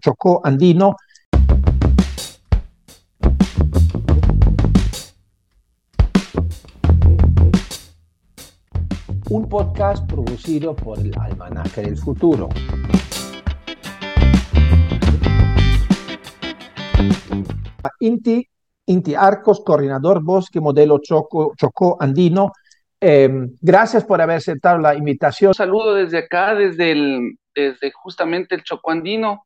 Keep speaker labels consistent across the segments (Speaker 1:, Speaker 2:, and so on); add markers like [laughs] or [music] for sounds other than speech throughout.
Speaker 1: Chocó Andino. Un podcast producido por el Almanaque del Futuro. Inti, Inti Arcos, coordinador bosque modelo Choco, Chocó Andino. Eh, gracias por haber aceptado la invitación.
Speaker 2: Un saludo desde acá, desde, el, desde justamente el Chocó Andino,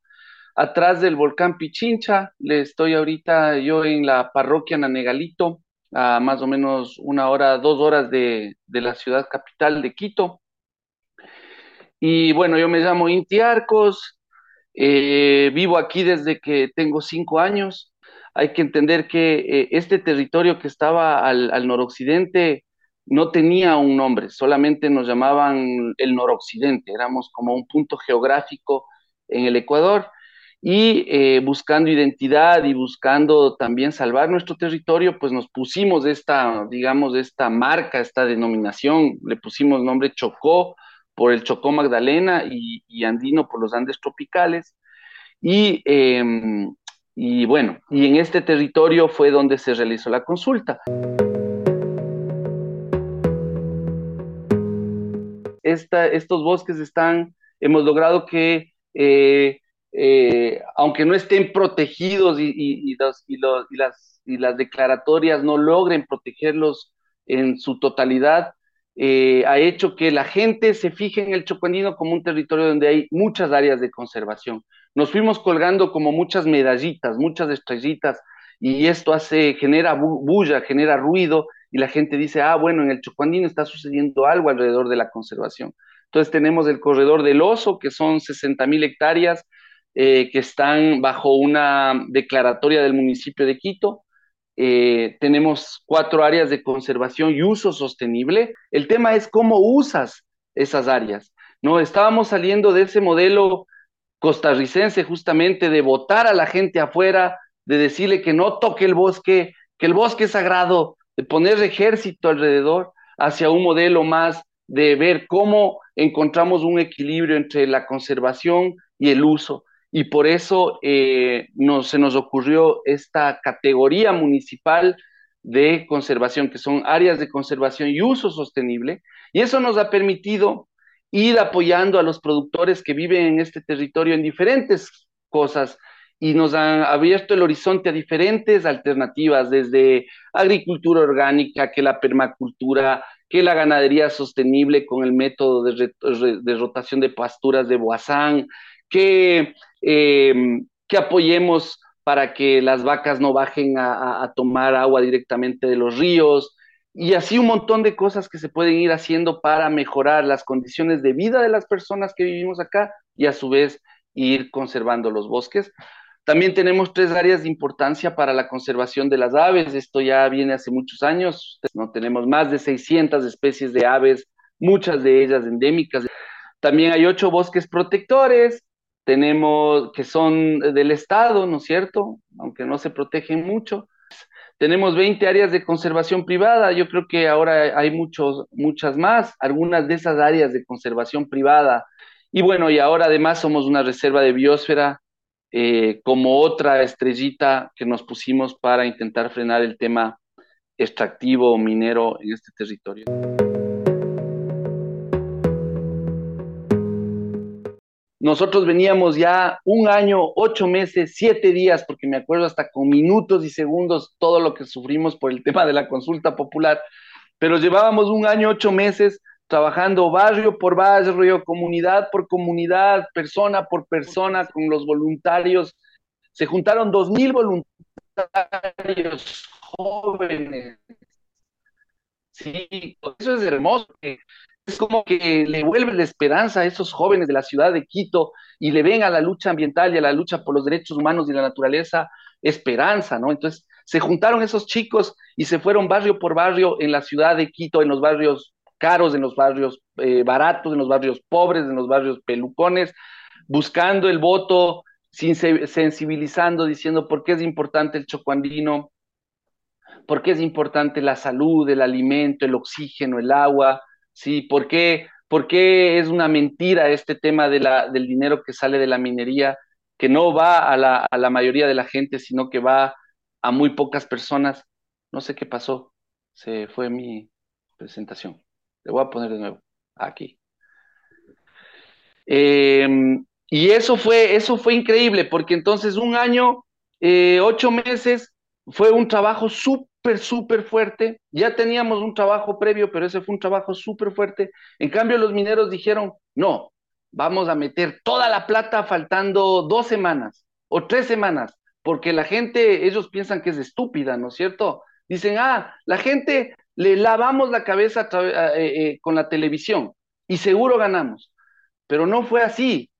Speaker 2: atrás del volcán Pichincha. Le estoy ahorita yo en la parroquia Nanegalito, a más o menos una hora, dos horas de, de la ciudad capital de Quito. Y bueno, yo me llamo Inti Arcos, eh, vivo aquí desde que tengo cinco años. Hay que entender que eh, este territorio que estaba al, al, noroccidente no tenía un nombre, solamente nos llamaban el noroccidente, éramos como un punto geográfico en el Ecuador y eh, buscando identidad y buscando también salvar nuestro territorio, pues nos pusimos esta, digamos, esta marca, esta denominación, le pusimos nombre Chocó por el Chocó Magdalena y, Andino por los Andes tropicales. Y, eh, y bueno, y en este territorio fue donde se realizó la consulta. Esta, estos bosques están, hemos logrado que eh, eh, aunque no estén protegidos y, y, y, los, los, las, y las declaratorias no logren protegerlos en su totalidad, eh, ha hecho que la gente se fije en el Chocuandino como un territorio donde hay muchas áreas de conservación. Nos fuimos colgando como muchas medallitas, muchas estrellitas, y esto hace, genera bulla, genera ruido, y la gente dice, ah, bueno, en el Chocuandino está sucediendo algo alrededor de la conservación. Entonces tenemos el corredor del oso, que son 60 mil hectáreas, eh, que están bajo una declaratoria del municipio de Quito. Eh, tenemos cuatro áreas de conservación y uso sostenible. El tema es cómo usas esas áreas. No estábamos saliendo de ese modelo costarricense justamente de votar a la gente afuera, de decirle que no toque el bosque, que el bosque es sagrado, de poner ejército alrededor, hacia un modelo más de ver cómo encontramos un equilibrio entre la conservación y el uso y por eso eh, nos, se nos ocurrió esta categoría municipal de conservación, que son áreas de conservación y uso sostenible, y eso nos ha permitido ir apoyando a los productores que viven en este territorio en diferentes cosas y nos han abierto el horizonte a diferentes alternativas, desde agricultura orgánica, que la permacultura, que la ganadería sostenible con el método de, de rotación de pasturas de Boazán, que, eh, que apoyemos para que las vacas no bajen a, a, tomar agua directamente de los ríos y así un montón de cosas que se pueden ir haciendo para mejorar las condiciones de vida de las personas que vivimos acá y a su vez ir conservando los bosques. También tenemos tres áreas de importancia para la conservación de las aves. Esto ya viene hace muchos años. No tenemos más de 600 especies de aves, muchas de ellas endémicas. También hay ocho bosques protectores, tenemos que son del Estado, ¿no es cierto? Aunque no se protegen mucho. Tenemos 20 áreas de conservación privada, yo creo que ahora hay muchos, muchas más, algunas de esas áreas de conservación privada. Y bueno, y ahora además somos una reserva de biosfera eh, como otra estrellita que nos pusimos para intentar frenar el tema extractivo minero en este territorio. Nosotros veníamos ya un año, ocho meses, siete días, porque me acuerdo hasta con minutos y segundos todo lo que sufrimos por el [laughs] tema de la consulta popular, pero llevábamos un año, ocho meses trabajando barrio por barrio, comunidad por comunidad, persona por persona, con los voluntarios. Se juntaron dos mil voluntarios jóvenes. Sí, eso es hermoso es como que le vuelve la esperanza a esos jóvenes de la ciudad de Quito y le ven a la lucha ambiental y a la lucha por los derechos humanos y la naturaleza esperanza, ¿no? Entonces se juntaron esos chicos y se fueron barrio por barrio en la ciudad de Quito, en los barrios caros, en los barrios eh, baratos, en los barrios pobres, en los barrios pelucones, buscando el voto, sensibilizando, diciendo por qué es importante el chocuandino, por qué es importante la salud, el alimento, el oxígeno, el agua, ¿sí? ¿Por qué, es una mentira este tema de la, del dinero que sale de la minería, que no va a la, a la mayoría de la gente, sino que va a muy pocas personas. No sé qué pasó, se fue mi presentación. Le voy a poner de nuevo aquí. Em, y eso fue, eso fue increíble, porque entonces un año, eh, ocho meses, fue un trabajo súper, súper fuerte. Ya teníamos un trabajo previo, pero ese fue un trabajo súper fuerte. En cambio, los mineros dijeron, no, vamos a meter toda la plata faltando dos semanas o tres semanas, porque la gente, ellos piensan que es estúpida, ¿no es cierto? Dicen, ah, la gente le lavamos la cabeza eh, eh, con la televisión y seguro ganamos. Pero no fue así.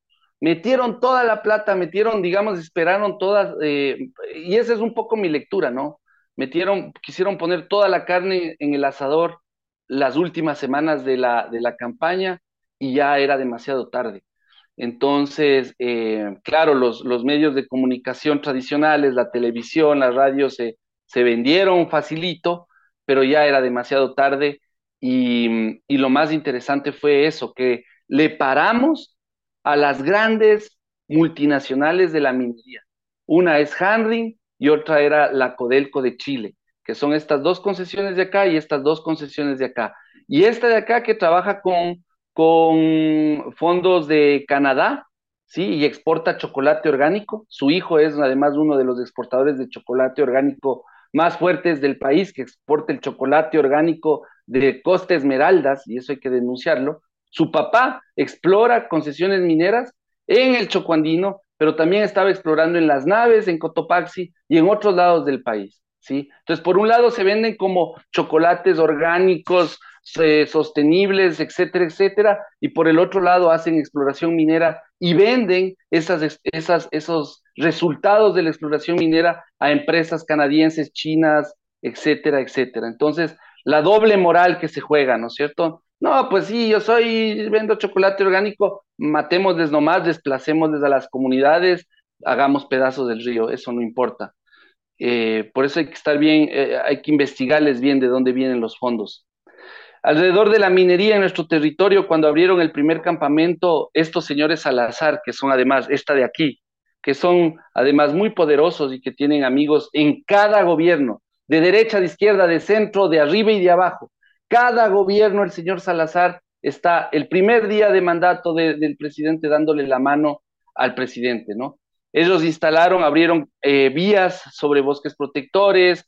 Speaker 2: Metieron toda la plata, metieron, digamos, esperaron todas, eh, y esa es un poco mi lectura, ¿no? Metieron, quisieron poner toda la carne en el asador las últimas semanas de la, de la campaña y ya era demasiado tarde. Entonces, claro, los, los, medios de comunicación tradicionales, la televisión, la radio se, se vendieron facilito, pero ya era demasiado tarde y, lo más interesante fue eso, que le paramos a las grandes multinacionales de la minería. Una es Hanring y otra era la Codelco de Chile, que son estas dos concesiones de acá y estas dos concesiones de acá. Y esta de acá que trabaja con, con fondos de Canadá, ¿sí? Y exporta chocolate orgánico. Su hijo es además uno de los exportadores de chocolate orgánico más fuertes del país, que exporta el chocolate orgánico de Costa Esmeraldas, y eso hay que denunciarlo. Su papá explora concesiones mineras en el Chocuandino, pero también estaba explorando en las naves, en Cotopaxi y en otros lados del país. ¿sí? Entonces, por un lado se venden como chocolates orgánicos, eh, sostenibles, etcétera, etcétera, y por el otro lado hacen exploración minera y venden esas, esos resultados de la exploración minera a empresas canadienses, chinas, etcétera, etcétera. Entonces, la doble moral que se juega, ¿no es cierto? No, pues sí, yo soy, vendo chocolate orgánico, matémosles nomás, desplacémosles a las comunidades, hagamos pedazos del río, eso no importa. Eh, por eso hay que estar bien, eh, hay que investigarles bien de dónde vienen los fondos. Alrededor de la minería en nuestro territorio, cuando abrieron el primer campamento, estos señores Salazar, que son además esta de aquí, que son además muy poderosos y que tienen amigos en cada gobierno, de derecha, de izquierda, de centro, de arriba y de abajo. Cada gobierno, el señor Salazar está el primer día de mandato del presidente dándole la mano al presidente, ¿no? Ellos instalaron, abrieron eh, vías sobre bosques protectores,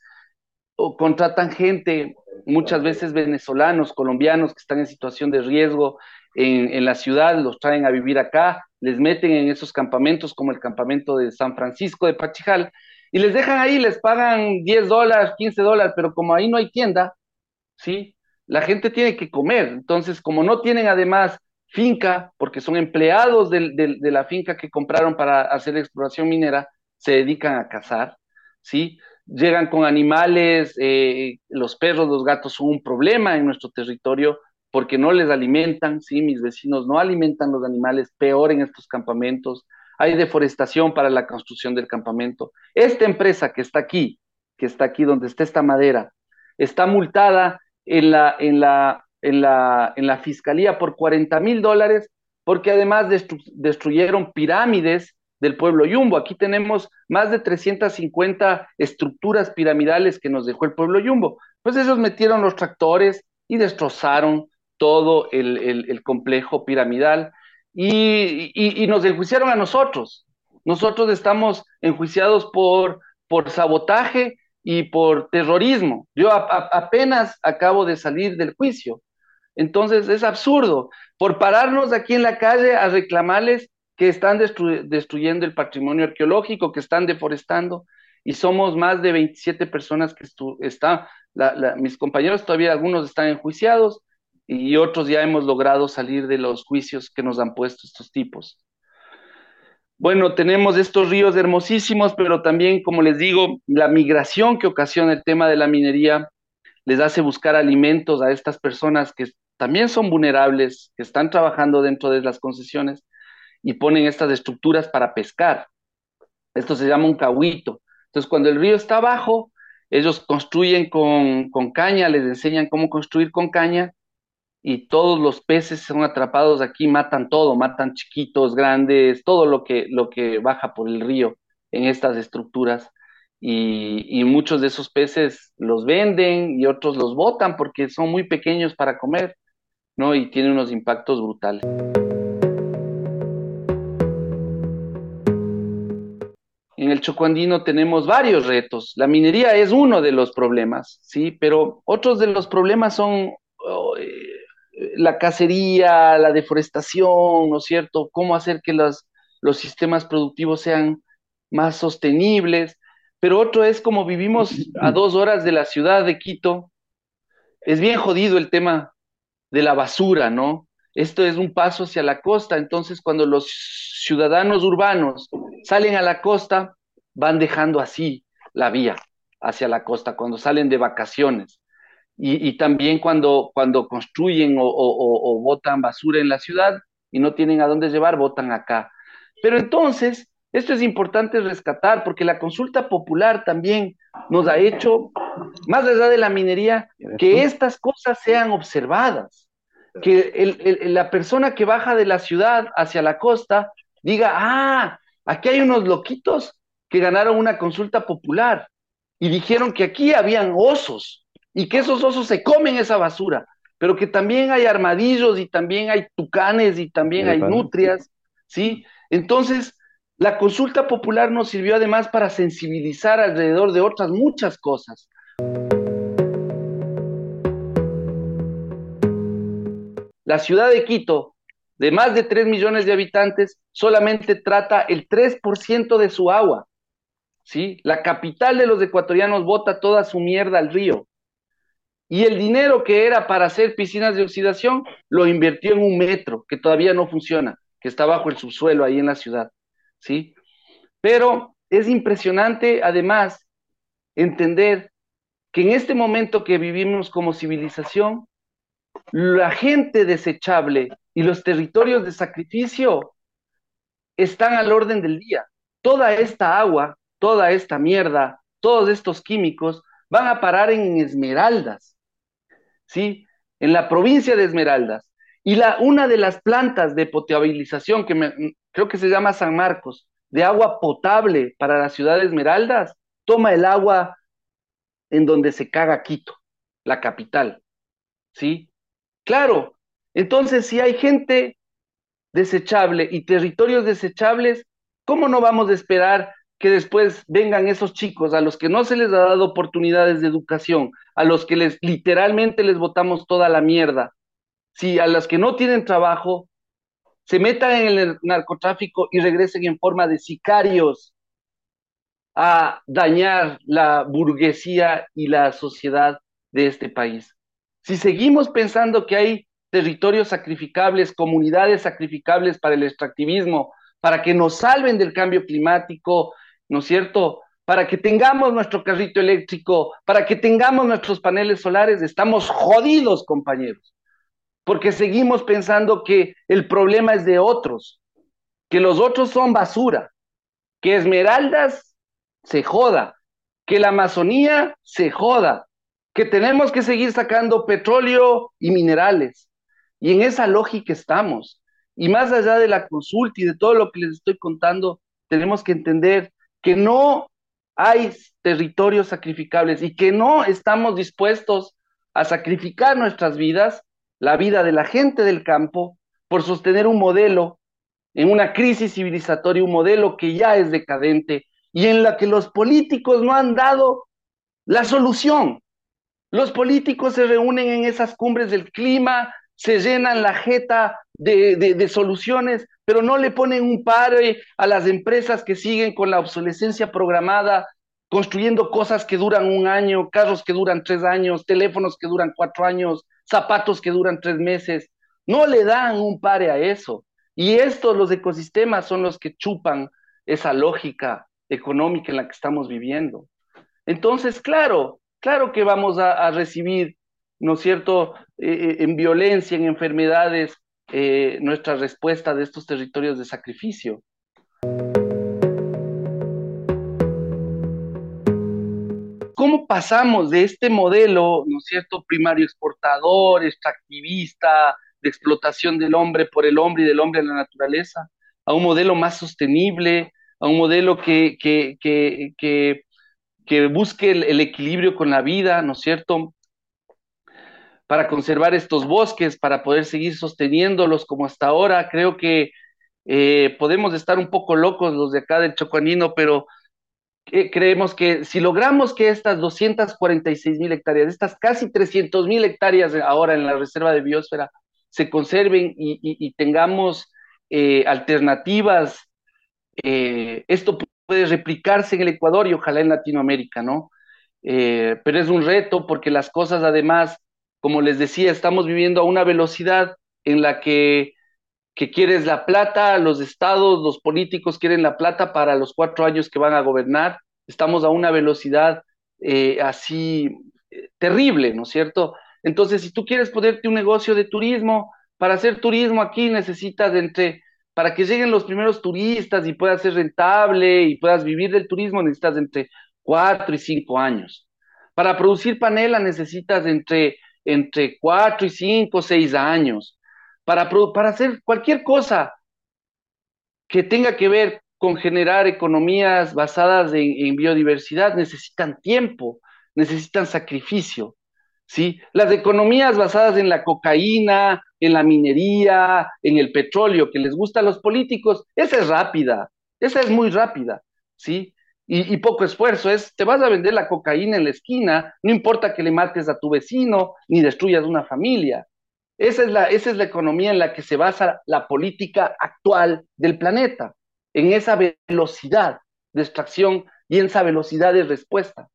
Speaker 2: o contratan gente muchas veces venezolanos, colombianos que están en situación de riesgo en, la ciudad, los traen a vivir acá, les meten en esos campamentos como el campamento de San Francisco de Pachijal y les dejan ahí, les pagan 10 dólares, 15 dólares, pero como ahí no hay tienda, ¿sí? La gente tiene que comer, entonces como no tienen además finca, porque son empleados de, la finca que compraron para hacer exploración minera, se dedican a cazar, ¿sí? llegan con animales, eh, los perros, los gatos son un problema en nuestro territorio porque no les alimentan, sí, mis vecinos no alimentan los animales, peor en estos campamentos, hay deforestación para la construcción del campamento. Esta empresa que está aquí, que está aquí donde está esta madera, está multada en la, en la, en la, en la fiscalía por 40 mil dólares porque además destruyeron pirámides del pueblo Yumbo. Aquí tenemos más de 350 estructuras piramidales que nos dejó el pueblo Yumbo. Pues ellos metieron los tractores y destrozaron todo el, complejo piramidal y, nos enjuiciaron a nosotros. Nosotros estamos enjuiciados por, por sabotaje y por terrorismo. Yo apenas acabo de salir del juicio. Entonces es absurdo. Por pararnos aquí en la calle a reclamarles que están destruyendo el patrimonio arqueológico, que están deforestando, y somos más de 27 personas que están, mis compañeros todavía algunos están enjuiciados y otros ya hemos logrado salir de los juicios que nos han puesto estos tipos. Bueno, tenemos estos ríos hermosísimos, pero también, como les digo, la migración que ocasiona el tema de la minería les hace buscar alimentos a estas personas que también son vulnerables, que están trabajando dentro de las concesiones y ponen estas estructuras para pescar. Esto se llama un cahuito. Entonces, cuando el río está abajo, ellos construyen con, caña, les enseñan cómo construir con caña y todos los peces son atrapados aquí, matan todo, matan chiquitos, grandes, todo lo que, lo que baja por el río en estas estructuras. Y, muchos de esos peces los venden y otros los botan porque son muy pequeños para comer, ¿no? Y tienen unos impactos brutales. En el Chocoandino tenemos varios retos. La minería es uno de los problemas, ¿sí? Pero otros de los problemas son oh, eh, la cacería, la deforestación, ¿no es cierto? Cómo hacer que los, los sistemas productivos sean más sostenibles. Pero otro es como vivimos a dos horas de la ciudad de Quito. Es bien jodido el tema de la basura, ¿no? Esto es un paso hacia la costa, entonces cuando los ciudadanos urbanos salen a la costa, van dejando así la vía hacia la costa, cuando salen de vacaciones. Y, también cuando, cuando construyen o, botan basura en la ciudad y no tienen a dónde llevar, botan acá. Pero entonces, esto es importante rescatar porque la consulta popular también nos ha hecho, más allá de la minería, que estas cosas sean observadas, que la persona que baja de la ciudad hacia la costa diga, ah, aquí hay unos loquitos que ganaron una consulta popular y dijeron que aquí habían osos y que esos osos se comen esa basura, pero que también hay armadillos y también hay tucanes y también hay nutrias, ¿sí? Entonces, la consulta popular nos sirvió además para sensibilizar alrededor de otras muchas cosas. La ciudad de Quito, de más de 3 millones de habitantes, solamente trata el 3% de su agua. ¿sí? La capital de los ecuatorianos bota toda su mierda al río. Y el dinero que era para hacer piscinas de oxidación lo invirtió en un metro que todavía no funciona, que está bajo el subsuelo ahí en la ciudad, ¿sí? Pero es impresionante además entender que en este momento que vivimos como civilización, la gente desechable y los territorios de sacrificio están al orden del día. Toda esta agua, toda esta mierda, todos estos químicos van a parar en esmeraldas ¿sí? En la provincia de Esmeraldas. Y la, una de las plantas de potabilización, que creo que se llama San Marcos, de agua potable para la ciudad de Esmeraldas, toma el agua en donde se caga Quito, la capital. ¿Sí? Claro, entonces si hay gente desechable y territorios desechables, ¿cómo no vamos a esperar que después vengan esos chicos a los que no se les ha dado oportunidades de educación, a los que les literalmente les botamos toda la mierda, si a los que no tienen trabajo, se metan en el narcotráfico y regresen en forma de sicarios a dañar la burguesía y la sociedad de este país. Si seguimos pensando que hay territorios sacrificables, comunidades sacrificables para el extractivismo, para que nos salven del cambio climático, ¿no es cierto? Para que tengamos nuestro carrito eléctrico, para que tengamos nuestros paneles solares, estamos jodidos, compañeros, porque seguimos pensando que el problema es de otros, que los otros son basura, que Esmeraldas se joda, que la Amazonía se joda, que tenemos que seguir sacando petróleo y minerales. Y en esa lógica estamos. Y más allá de la consulta y de todo lo que les estoy contando, tenemos que entender que no hay territorios sacrificables y que no estamos dispuestos a sacrificar nuestras vidas, la vida de la gente del campo, por sostener un modelo en una crisis civilizatoria, un modelo que ya es decadente y en la que los políticos no han dado la solución. Los políticos se reúnen en esas cumbres del clima, se llenan la jeta de, soluciones, pero no le ponen un pare a las empresas que siguen con la obsolescencia programada, construyendo cosas que duran un año, carros que duran tres años, teléfonos que duran cuatro años, zapatos que duran tres meses. No le dan un pare a eso. Y estos, los ecosistemas, son los que chupan esa lógica económica en la que estamos viviendo. Entonces, claro, claro que vamos a recibir ¿no es cierto?, eh, eh, en violencia, en enfermedades, eh, nuestra respuesta de estos territorios de sacrificio. ¿Cómo pasamos de este modelo, ¿no es cierto?, primario exportador, extractivista, de explotación del hombre por el hombre y del hombre en la naturaleza, a un modelo más sostenible, a un modelo que, que, que, que busque el, equilibrio con la vida, ¿no es cierto? Para conservar estos bosques, para poder seguir sosteniéndolos como hasta ahora. Creo que eh, podemos estar un poco locos los de acá del Chocuanino, pero creemos que si logramos que estas 246 mil hectáreas, estas casi 300 mil hectáreas ahora en la reserva de biosfera, se conserven y, tengamos eh, alternativas, eh, esto puede replicarse en el Ecuador y ojalá en Latinoamérica, ¿no? Eh, pero es un reto porque las cosas además, como les decía, estamos viviendo a una velocidad en la que, que quieres la plata, los estados, los políticos quieren la plata para los cuatro años que van a gobernar, estamos a una velocidad eh, así eh, terrible, ¿no es cierto? Entonces, si tú quieres ponerte un negocio de turismo, para hacer turismo aquí necesitas entre para que lleguen los primeros turistas y puedas ser rentable y puedas vivir del turismo, necesitas entre cuatro y cinco años. Para producir panela necesitas entre, entre cuatro y cinco, seis años. Para, para hacer cualquier cosa que tenga que ver con generar economías basadas en biodiversidad, necesitan tiempo, necesitan sacrificio. ¿sí? Las economías basadas en la cocaína, en la minería, en el petróleo, que les gusta a los políticos, esa es rápida, esa es muy rápida, ¿sí? Y, poco esfuerzo, es, te vas a vender la cocaína en la esquina, no importa que le mates a tu vecino, ni destruyas una familia. Esa es, la, esa es la economía en la que se basa la política actual del planeta, en esa velocidad de extracción y en esa velocidad de respuesta.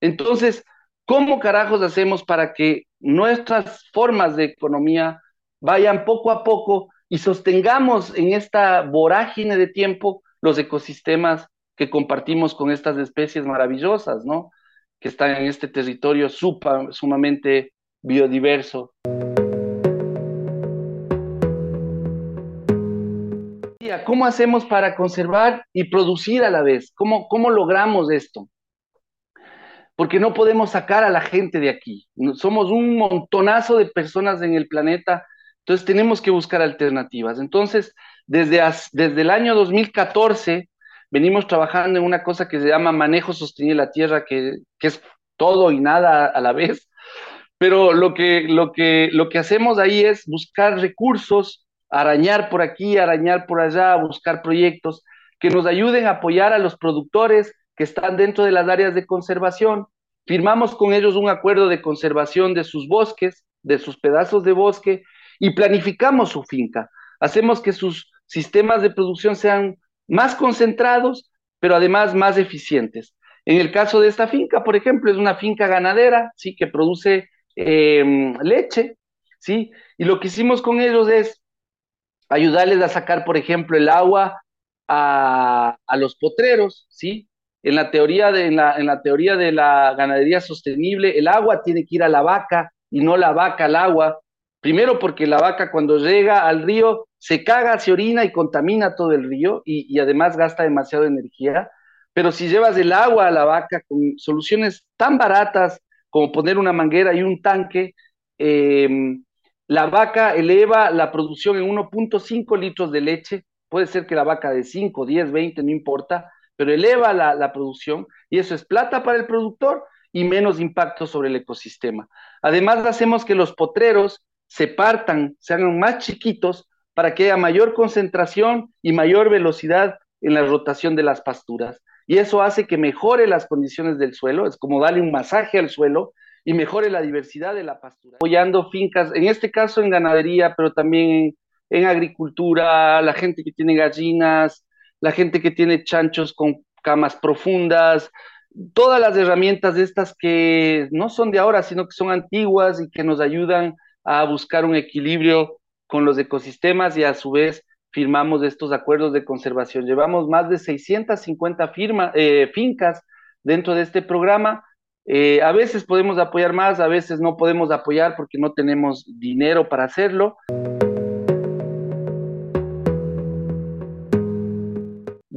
Speaker 2: Entonces, ¿Cómo carajos hacemos para que nuestras formas de economía vayan poco a poco y sostengamos en esta vorágine de tiempo los ecosistemas que compartimos con estas especies maravillosas, ¿no? Que están en este territorio sumamente biodiverso. ¿Cómo hacemos para conservar y producir a la vez? ¿Cómo, cómo logramos esto? porque no podemos sacar a la gente de aquí. Somos un montonazo de personas en el planeta, entonces tenemos que buscar alternativas. Entonces, desde, desde el año 2014 venimos trabajando en una cosa que se llama manejo sostenible de la tierra, que, es todo y nada a la vez, pero lo que, lo, que, lo que hacemos ahí es buscar recursos, arañar por aquí, arañar por allá, buscar proyectos que nos ayuden a apoyar a los productores que están dentro de las áreas de conservación. Firmamos con ellos un acuerdo de conservación de sus bosques, de sus pedazos de bosque, y planificamos su finca. Hacemos que sus sistemas de producción sean más concentrados, pero además más eficientes. En el caso de esta finca, por ejemplo, es una finca ganadera, sí, que produce em, leche, sí, y lo que hicimos con ellos es ayudarles a sacar, por ejemplo, el agua a, a los potreros, sí, en la, teoría de, en, la, teoría de la ganadería sostenible, el agua tiene que ir a la vaca y no la vaca al agua. Primero porque la vaca cuando llega al río se caga, se orina y contamina todo el río y, además gasta demasiada energía. Pero si llevas el agua a la vaca con soluciones tan baratas como poner una manguera y un tanque, em, la vaca eleva la producción en 1.5 litros de leche. Puede ser que la vaca de 5, 10, 20, no importa, pero eleva la, producción y eso es plata para el productor y menos impacto sobre el ecosistema. Además, hacemos que los potreros se partan, se hagan más chiquitos para que haya mayor concentración y mayor velocidad en la rotación de las pasturas. Y eso hace que mejore las condiciones del suelo, es como darle un masaje al suelo y mejore la diversidad de la pastura. Apoyando fincas, en este caso en ganadería, pero también en agricultura, la gente que tiene gallinas, la gente que tiene chanchos con camas profundas, todas las herramientas estas que no son de ahora, sino que son antiguas y que nos ayudan a buscar un equilibrio con los ecosistemas y a su vez firmamos estos acuerdos de conservación. Llevamos más de 650 firma, eh, fincas dentro de este programa. Eh, a veces podemos apoyar más, a veces no podemos apoyar porque no tenemos dinero para hacerlo.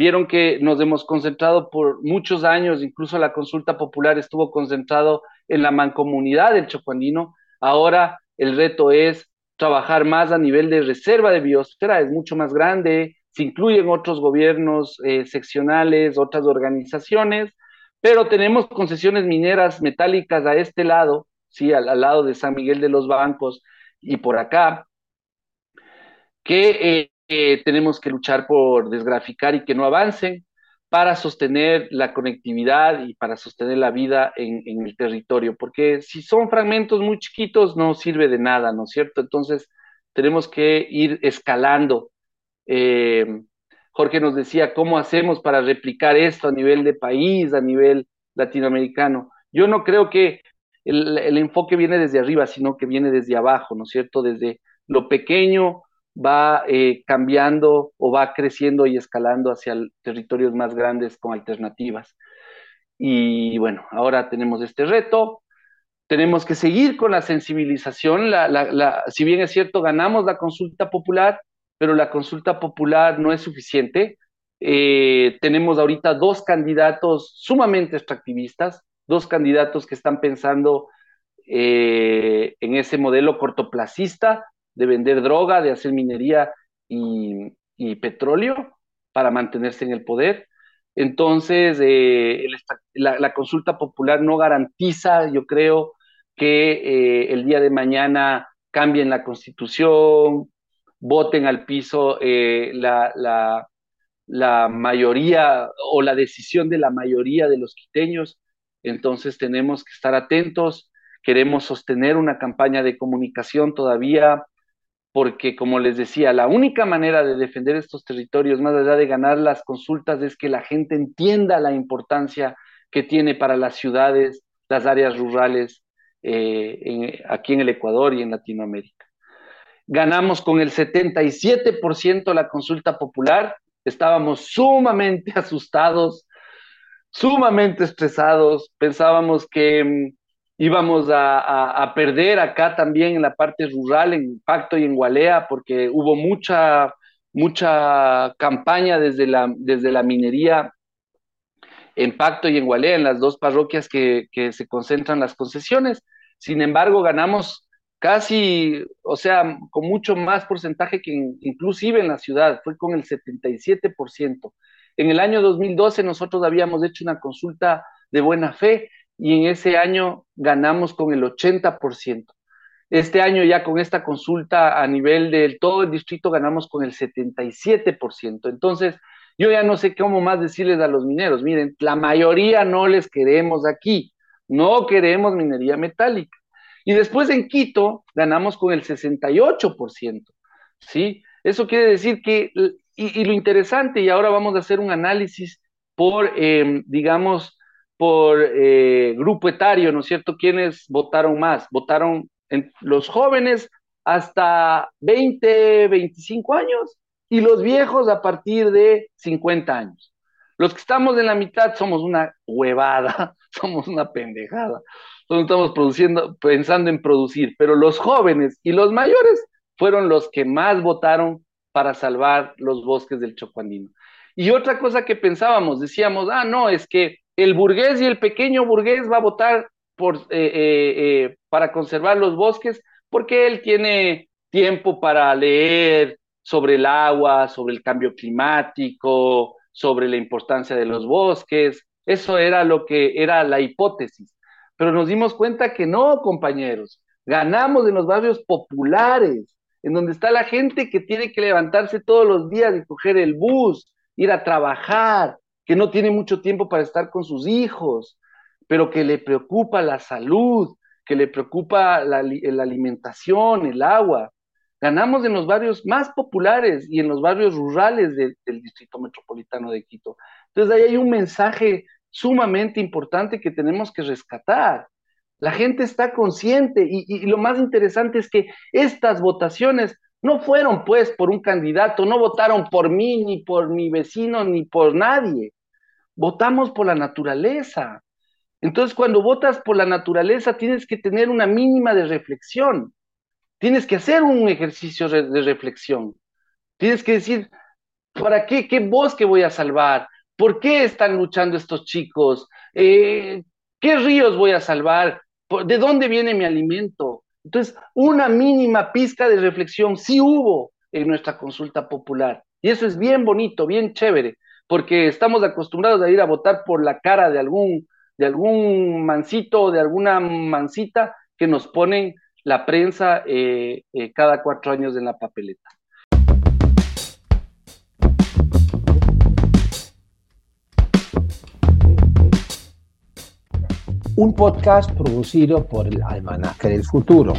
Speaker 2: vieron que nos hemos concentrado por muchos años, incluso la consulta popular estuvo concentrado en la mancomunidad del Chocuandino. Ahora el reto es trabajar más a nivel de reserva de biosfera, es mucho más grande, se incluyen otros gobiernos eh, seccionales, otras organizaciones, pero tenemos concesiones mineras metálicas a este lado, sí, al, lado de San Miguel de los Bancos y por acá, que eh, eh, tenemos que luchar por desgraficar y que no avancen para sostener la conectividad y para sostener la vida en, el territorio, porque si son fragmentos muy chiquitos no sirve de nada, ¿no es cierto? Entonces tenemos que ir escalando. Eh, Jorge nos decía, ¿cómo hacemos para replicar esto a nivel de país, a nivel latinoamericano? Yo no creo que el, el enfoque viene desde arriba, sino que viene desde abajo, ¿no es cierto? Desde lo pequeño, va eh, cambiando o va creciendo y escalando hacia territorios más grandes con alternativas. Y bueno, ahora tenemos este reto, tenemos que seguir con la sensibilización, si bien es cierto, ganamos la consulta popular, pero la consulta popular no es suficiente. Eh, tenemos ahorita dos candidatos sumamente extractivistas, dos candidatos que están pensando eh, en ese modelo cortoplacista de vender droga, de hacer minería y, petróleo para mantenerse en el poder. Entonces, eh, la, consulta popular no garantiza, yo creo, que eh, el día de mañana cambien la constitución, voten al piso eh, la, la, mayoría o la decisión de la mayoría de los quiteños. Entonces, tenemos que estar atentos. Queremos sostener una campaña de comunicación todavía porque como les decía, la única manera de defender estos territorios, más allá de ganar las consultas, es que la gente entienda la importancia que tiene para las ciudades, las áreas rurales eh, aquí en el Ecuador y en Latinoamérica. Ganamos con el 77% la consulta popular, estábamos sumamente [laughs] asustados, sumamente estresados, pensábamos que mm, íbamos a, perder acá también en la parte rural, en Pacto y en Gualea, porque hubo mucha, mucha campaña desde la, desde la minería en Pacto y en Gualea, en las dos parroquias que, se concentran las concesiones. Sin embargo, ganamos casi, o sea, con mucho más porcentaje que inclusive en la ciudad, fue con el 77%. En el año 2012 nosotros habíamos hecho una consulta de buena fe y en ese año ganamos con el 80%. Este año ya con esta consulta a nivel del todo el distrito ganamos con el 77%. Entonces, yo ya no sé cómo más decirles a los mineros, miren, la mayoría no les queremos aquí, no queremos minería metálica. Y después en Quito ganamos con el 68%, ¿sí? Eso quiere decir que, y, lo interesante, y ahora vamos a hacer un análisis por, em, digamos, por eh, grupo etario, ¿no es cierto? ¿Quiénes votaron más? Votaron en los jóvenes hasta 20, 25 años y los viejos a partir de 50 años. Los que estamos en la mitad somos una huevada, [laughs] somos una pendejada. Entonces estamos produciendo, pensando en producir, pero los jóvenes y los mayores fueron los que más votaron para salvar los bosques del Chocuandino. Y otra cosa que pensábamos, decíamos, ah, no, es que el burgués y el pequeño burgués va a votar eh, eh, eh, para conservar los bosques porque él tiene tiempo para leer sobre el agua, sobre el cambio climático, sobre la importancia de los bosques. Eso era lo que era la hipótesis. Pero nos dimos cuenta que no, compañeros. Ganamos en los barrios populares, en donde está la gente que tiene que levantarse todos los días y coger el bus, ir a trabajar, que no tiene mucho tiempo para estar con sus hijos, pero que le preocupa la salud, que le preocupa la, alimentación, el agua. Ganamos en los barrios más populares y en los barrios rurales del Distrito Metropolitano de Quito. Entonces ahí hay un mensaje sumamente importante que tenemos que rescatar. La gente está consciente y, lo más interesante es que estas votaciones no fueron pues por un candidato, no votaron por mí, ni por mi vecino, ni por nadie. Votamos por la naturaleza. Entonces, cuando votas por la naturaleza, tienes que tener una mínima de reflexión. Tienes que hacer un ejercicio de reflexión. Tienes que decir, ¿Para qué? ¿Qué bosque voy a salvar? ¿Por qué están luchando estos chicos? Eh, ¿Qué ríos voy a salvar? ¿De dónde viene mi alimento? Entonces, una mínima pizca de reflexión sí hubo en nuestra consulta popular. Y eso es bien bonito, bien chévere, porque estamos acostumbrados a ir a votar por la cara de algún, de algún mancito o de alguna mancita que nos ponen la prensa eh, eh, cada cuatro años en la papeleta.
Speaker 1: Un podcast producido por el Almanaque del Futuro.